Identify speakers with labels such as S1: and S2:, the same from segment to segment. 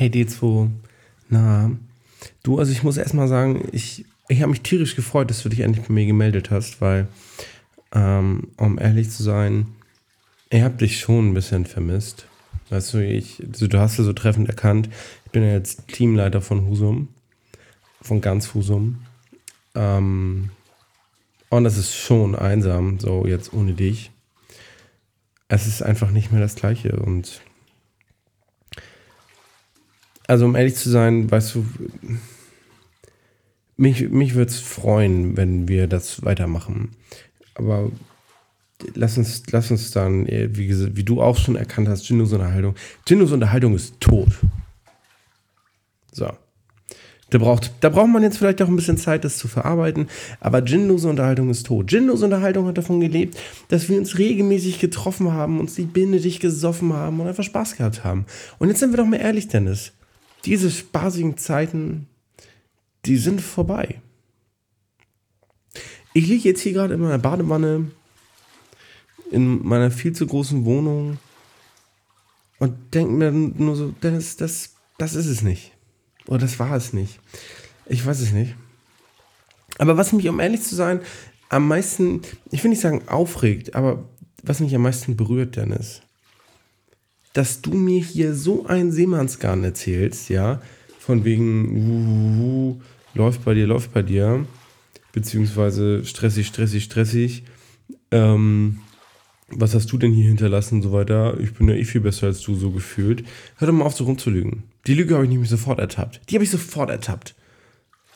S1: Hey D2, na, du, also ich muss erstmal sagen, ich, ich habe mich tierisch gefreut, dass du dich endlich bei mir gemeldet hast, weil, ähm, um ehrlich zu sein, ich habe dich schon ein bisschen vermisst. Weißt du, ich, also du hast ja so treffend erkannt, ich bin ja jetzt Teamleiter von Husum, von ganz Husum. Ähm, und es ist schon einsam, so jetzt ohne dich. Es ist einfach nicht mehr das Gleiche und also um ehrlich zu sein, weißt du, mich, mich würde es freuen, wenn wir das weitermachen. Aber lass uns, lass uns dann, wie, wie du auch schon erkannt hast, Jindos Unterhaltung. Jindos Unterhaltung ist tot. So. Da braucht, da braucht man jetzt vielleicht auch ein bisschen Zeit, das zu verarbeiten. Aber Jinlose Unterhaltung ist tot. Jinlose Unterhaltung hat davon gelebt, dass wir uns regelmäßig getroffen haben, uns die Binde dich gesoffen haben und einfach Spaß gehabt haben. Und jetzt sind wir doch mal ehrlich, Dennis diese spaßigen Zeiten, die sind vorbei. Ich liege jetzt hier gerade in meiner Badewanne in meiner viel zu großen Wohnung und denke mir nur so, das, das, das ist es nicht. Oder das war es nicht. Ich weiß es nicht. Aber was mich, um ehrlich zu sein, am meisten, ich will nicht sagen aufregt, aber was mich am meisten berührt, Dennis, dass du mir hier so ein Seemannsgarn erzählst, ja, von wegen, uh, uh, uh, läuft bei dir, läuft bei dir, beziehungsweise stressig, stressig, stressig. Ähm, was hast du denn hier hinterlassen und so weiter? Ich bin ja eh viel besser als du, so gefühlt. Hör doch mal auf, so rumzulügen. Die Lüge habe ich nämlich sofort ertappt. Die habe ich sofort ertappt.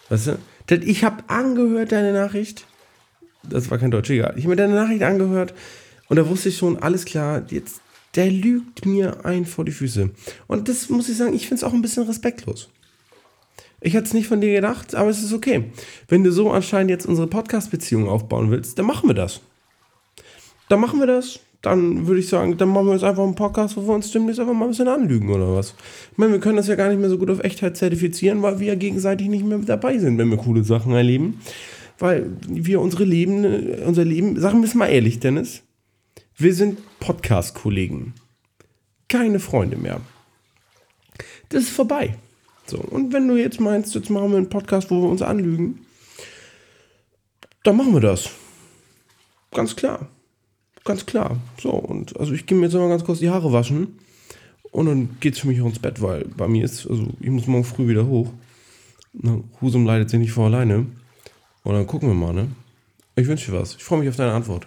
S1: Weißt du? Ich habe angehört, deine Nachricht. Das war kein Deutsch, egal. Ich habe mir deine Nachricht angehört und da wusste ich schon, alles klar, jetzt der lügt mir ein vor die Füße. Und das muss ich sagen, ich finde es auch ein bisschen respektlos. Ich hätte es nicht von dir gedacht, aber es ist okay. Wenn du so anscheinend jetzt unsere Podcast-Beziehung aufbauen willst, dann machen wir das. Dann machen wir das. Dann würde ich sagen, dann machen wir jetzt einfach einen Podcast, wo wir uns demnächst einfach mal ein bisschen anlügen oder was. Ich meine, wir können das ja gar nicht mehr so gut auf Echtheit zertifizieren, weil wir ja gegenseitig nicht mehr dabei sind, wenn wir coole Sachen erleben. Weil wir unsere Leben, unser Leben, sagen wir es mal ehrlich, Dennis, wir sind Podcast-Kollegen. Keine Freunde mehr. Das ist vorbei. So, und wenn du jetzt meinst, jetzt machen wir einen Podcast, wo wir uns anlügen, dann machen wir das. Ganz klar. Ganz klar. So, und also ich gehe mir jetzt mal ganz kurz die Haare waschen. Und dann geht's für mich auch ins Bett, weil bei mir ist, also ich muss morgen früh wieder hoch. Husum leidet sich nicht vor alleine. Und dann gucken wir mal, ne? Ich wünsche dir was. Ich freue mich auf deine Antwort.